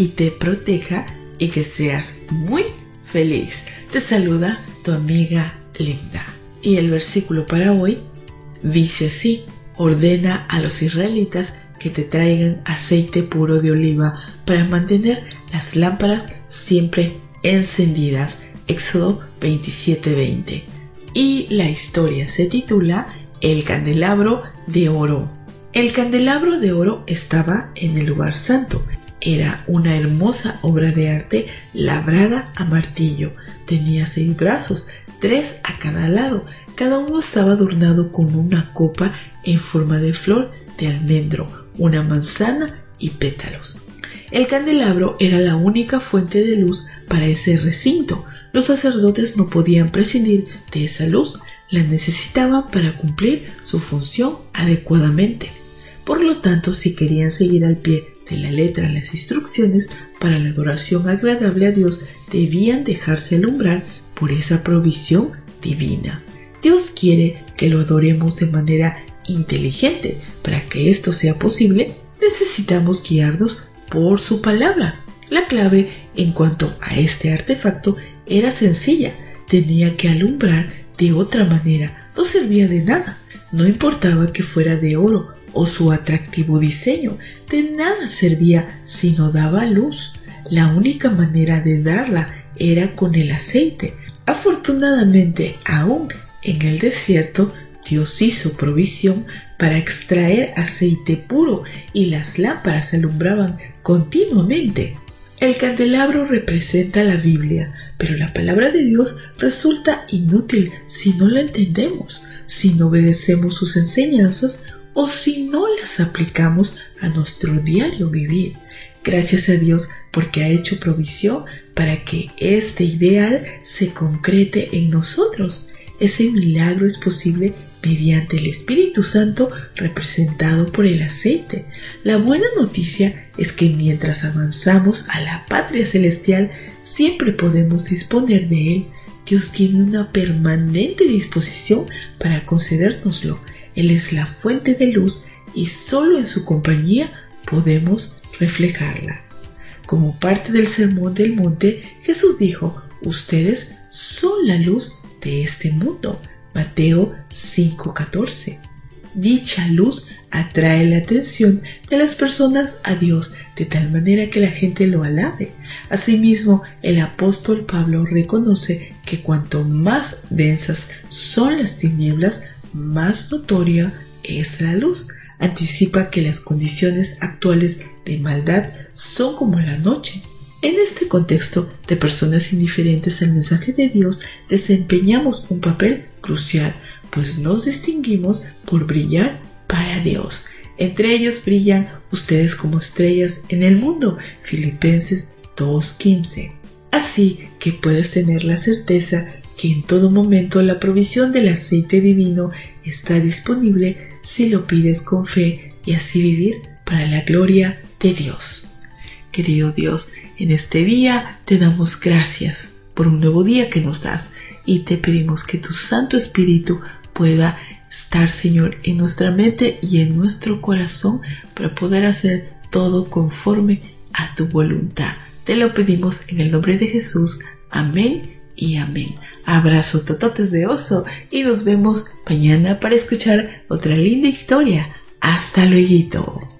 y te proteja y que seas muy feliz. Te saluda tu amiga Linda. Y el versículo para hoy dice así, ordena a los israelitas que te traigan aceite puro de oliva para mantener las lámparas siempre encendidas. Éxodo 27:20. Y la historia se titula El candelabro de oro. El candelabro de oro estaba en el lugar santo era una hermosa obra de arte labrada a martillo. Tenía seis brazos, tres a cada lado. Cada uno estaba adornado con una copa en forma de flor de almendro, una manzana y pétalos. El candelabro era la única fuente de luz para ese recinto. Los sacerdotes no podían prescindir de esa luz, la necesitaban para cumplir su función adecuadamente. Por lo tanto, si querían seguir al pie de la letra las instrucciones para la adoración agradable a Dios debían dejarse alumbrar por esa provisión divina. Dios quiere que lo adoremos de manera inteligente. Para que esto sea posible, necesitamos guiarnos por su palabra. La clave en cuanto a este artefacto era sencilla. Tenía que alumbrar de otra manera. No servía de nada. No importaba que fuera de oro o su atractivo diseño. De nada servía si no daba luz. La única manera de darla era con el aceite. Afortunadamente, aún en el desierto, Dios hizo provisión para extraer aceite puro y las lámparas alumbraban continuamente. El candelabro representa la Biblia, pero la palabra de Dios resulta inútil si no la entendemos, si no obedecemos sus enseñanzas o si no las aplicamos a nuestro diario vivir. Gracias a Dios porque ha hecho provisión para que este ideal se concrete en nosotros. Ese milagro es posible mediante el Espíritu Santo representado por el aceite. La buena noticia es que mientras avanzamos a la patria celestial siempre podemos disponer de él. Dios tiene una permanente disposición para concedérnoslo él es la fuente de luz y solo en su compañía podemos reflejarla. Como parte del sermón del monte, Jesús dijo, ustedes son la luz de este mundo. Mateo 5:14. Dicha luz atrae la atención de las personas a Dios de tal manera que la gente lo alabe. Asimismo, el apóstol Pablo reconoce que cuanto más densas son las tinieblas, más notoria es la luz. Anticipa que las condiciones actuales de maldad son como la noche. En este contexto de personas indiferentes al mensaje de Dios, desempeñamos un papel crucial, pues nos distinguimos por brillar para Dios. Entre ellos brillan ustedes como estrellas en el mundo. Filipenses 2.15. Así que puedes tener la certeza que en todo momento la provisión del aceite divino está disponible si lo pides con fe y así vivir para la gloria de Dios. Querido Dios, en este día te damos gracias por un nuevo día que nos das y te pedimos que tu Santo Espíritu pueda estar, Señor, en nuestra mente y en nuestro corazón para poder hacer todo conforme a tu voluntad. Te lo pedimos en el nombre de Jesús. Amén y amén. Abrazo tototes de oso y nos vemos mañana para escuchar otra linda historia. Hasta luego.